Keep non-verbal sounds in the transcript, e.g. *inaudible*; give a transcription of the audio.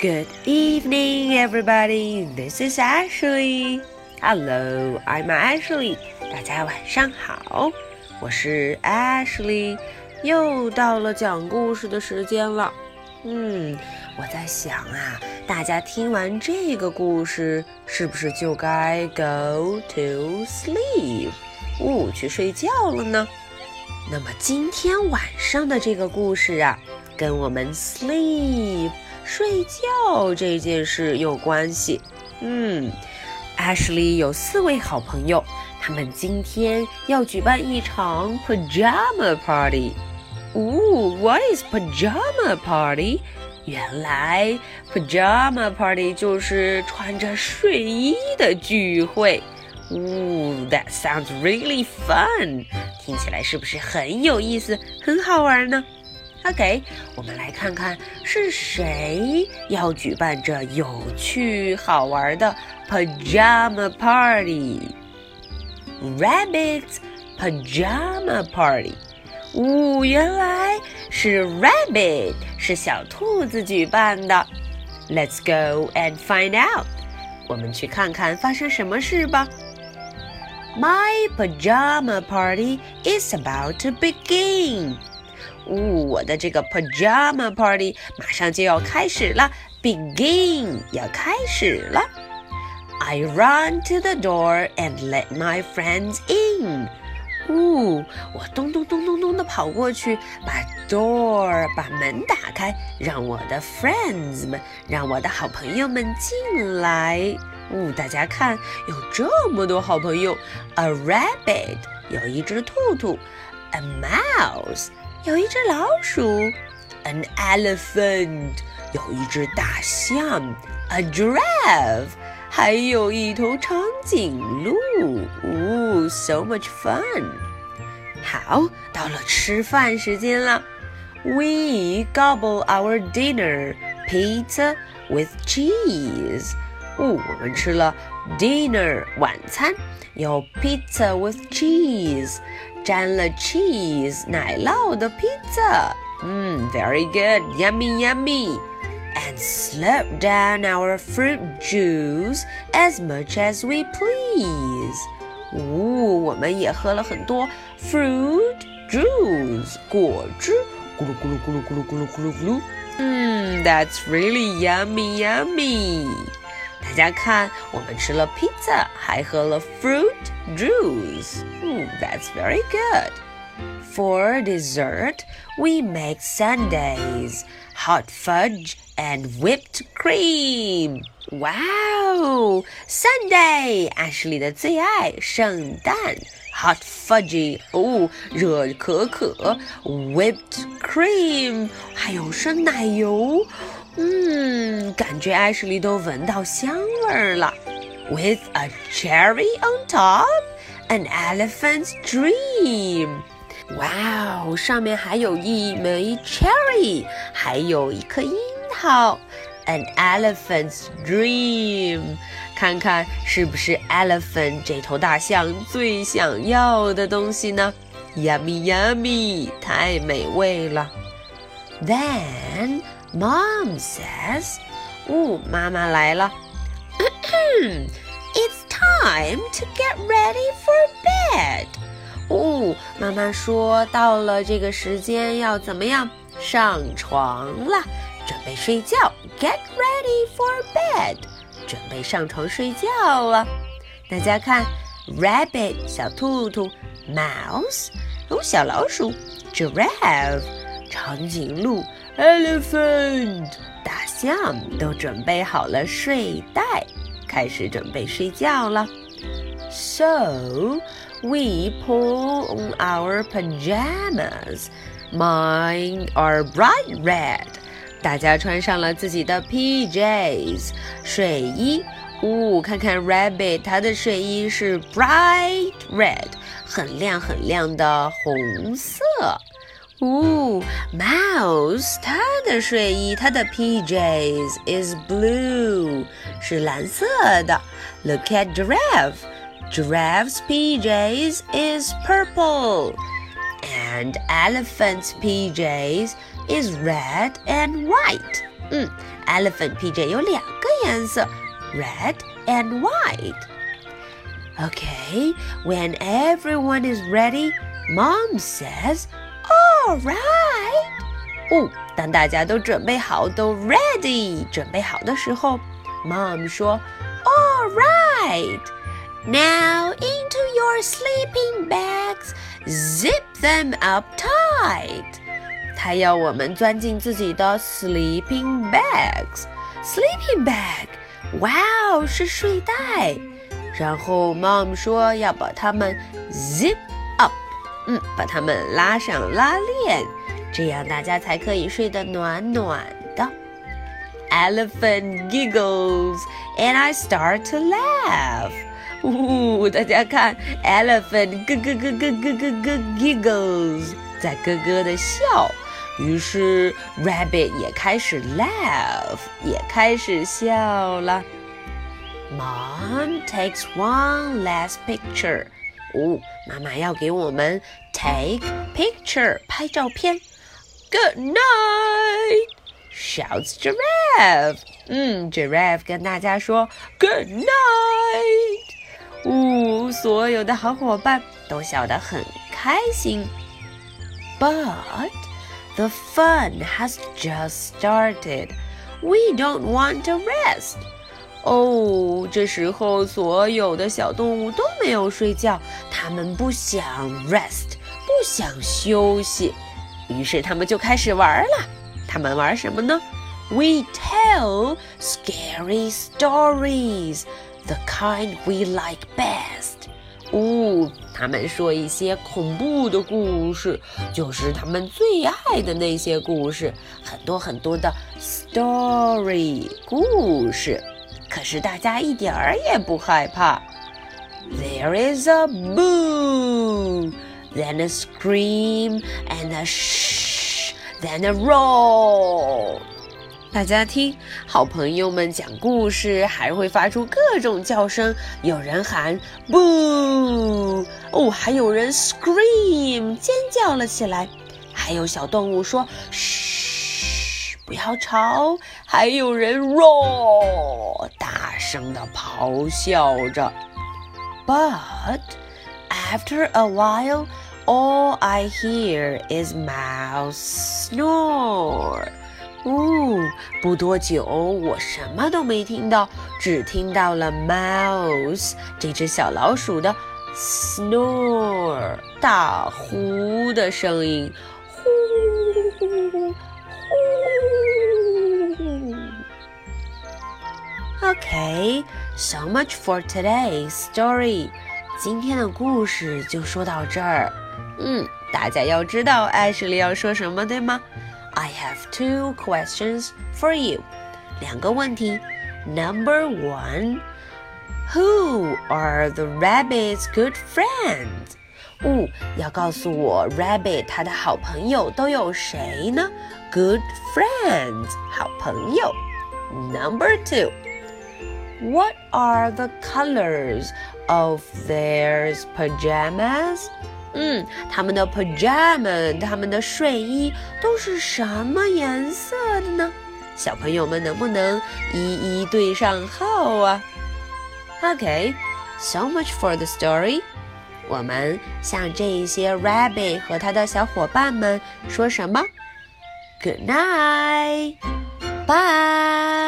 Good evening, everybody. This is Ashley. Hello, I'm Ashley. 大家晚上好，我是 Ashley。又到了讲故事的时间了。嗯，我在想啊，大家听完这个故事，是不是就该 go to sleep，呜，去睡觉了呢？那么今天晚上的这个故事啊，跟我们 sleep 睡觉这件事有关系。嗯，Ashley 有四位好朋友，他们今天要举办一场 pajama party。呜，What is pajama party？原来 pajama party 就是穿着睡衣的聚会。呜，That sounds really fun！听起来是不是很有意思、很好玩呢？OK，我们来看看是谁要举办这有趣好玩的 pajama party。Rabbit's pajama party。呜，原来是 Rabbit，是小兔子举办的。Let's go and find out。我们去看看发生什么事吧。My pajama party is about to begin。 呜，我的这个 pajama party 马上就要开始了，begin 要开始了。I run to the door and let my friends in。呜，我咚咚咚咚咚的跑过去，把 door 把门打开，让我的 friends 们，让我的好朋友们进来。呜，大家看，有这么多好朋友，a rabbit 有一只兔兔，a mouse 有一只老鼠，an elephant 有一只大象，a giraffe 还有一头长颈鹿。呜，so much fun！好，到了吃饭时间了，we gobble our dinner pizza with cheese。哦，我们吃了 dinner 晚餐，有 pizza with cheese，沾了 cheese 奶酪的 pizza。嗯，very good，yummy yummy。And slurp down our fruit juice as much as we please。哦，我们也喝了很多 fruit juice 果汁，咕噜咕噜咕噜咕噜咕噜咕噜咕噜。嗯，That's really yummy yummy。 大家看，我们吃了 pizza，还喝了 fruit juice。嗯，That's very good. For dessert, we make sundaes, hot fudge, and whipped cream. Wow! Sundae, Ashley 的最爱，圣诞。Hot fudgy，哦，热可可。Whipped cream，还有生奶油。嗯，感觉艾什莉都闻到香味儿了。With a cherry on top, an elephant's dream. 哇哦，上面还有一枚 cherry，还有一颗樱桃。An elephant's dream，看看是不是 elephant 这头大象最想要的东西呢？Yummy, yummy，太美味了。Then Mom says，哦，妈妈来了。It's *clears throat* time to get ready for bed。哦，妈妈说到了这个时间要怎么样？上床了，准备睡觉。Get ready for bed，准备上床睡觉了。大家看，rabbit 小兔兔，mouse 哦小老鼠，giraffe 长颈鹿。 Elephant，大象都准备好了睡袋，开始准备睡觉了。So we pull on our pajamas. Mine are bright red. 大家穿上了自己的 PJs 睡衣。呜，看看 Rabbit，它的睡衣是 bright red，很亮很亮的红色。 呜，Mouse，它的睡衣，它的 PJs is blue，是蓝色的。Look at Giraffe，Giraffe's PJs is purple，and Elephant's PJs is red and white. 嗯，elephant 披着有两个颜色，red and white. Okay, when everyone is ready, Mom says, "All right." 哦，当大家都准备好，都 ready 准备好的时候，Mom 说，All right, now into your sleeping bags, zip them up tight. 他要我们钻进自己的 sleeping bags. Sleeping bag，wow，，是睡袋。然后 Mom 说要把它们 zip 把它们拉上拉链。这样大家才可以睡得暖暖的。Elephant giggles and I start to laugh. 呜，大家看，elephant 咯咯咯咯咯咯咯 giggles 在咯咯的笑，于是 rabbit 也开始 laugh，也开始笑了。Mom takes one last picture. 哦，妈妈要给我们 take picture 拍照片。Good night, shouts Giraffe. 嗯，Giraffe 跟大家说 Good night. 呜，所有的好伙伴都笑得很开心。But the fun has just started. We don't want to rest. 哦，这时候所有的小动物都没有睡觉，它们不想 rest，不想休息。于是他们就开始玩了。他们玩什么呢？We tell scary stories, the kind we like best. 哦，他们说一些恐怖的故事，就是他们最爱的那些故事，很多很多的 story 故事。可是大家一点儿也不害怕。There is a boom, then a scream, and a shh, then a roar。大家听，好朋友们讲故事还会发出各种叫声，有人喊 “boo”，哦，还有人 scream 尖叫了起来，还有小动物说“嘘，不要吵”，还有人 roar 声的咆哮着。But after a while, all I hear is mouse snore. 哦，不多久，我什么都没听到，只听到了 mouse 这只小老鼠的 snore 大呼的声音， Okay, so much for today's story. 今天的故事就说到这儿。嗯，大家要知道艾什莉要说什么，对吗？I have two questions for you，两个问题。Number one, who are the rabbit's good friends？哦，要告诉我 rabbit 他的好朋友都有谁呢？Good friends，好朋友。Number two. What are the colors of their pajamas? 嗯，他们的 pajamas，他们的睡衣都是什么颜色的呢？小朋友们能不能一一对上号啊？Okay, so much for the story. 我们向这些 rabbit 和他的小伙伴们说什么？Good night, bye.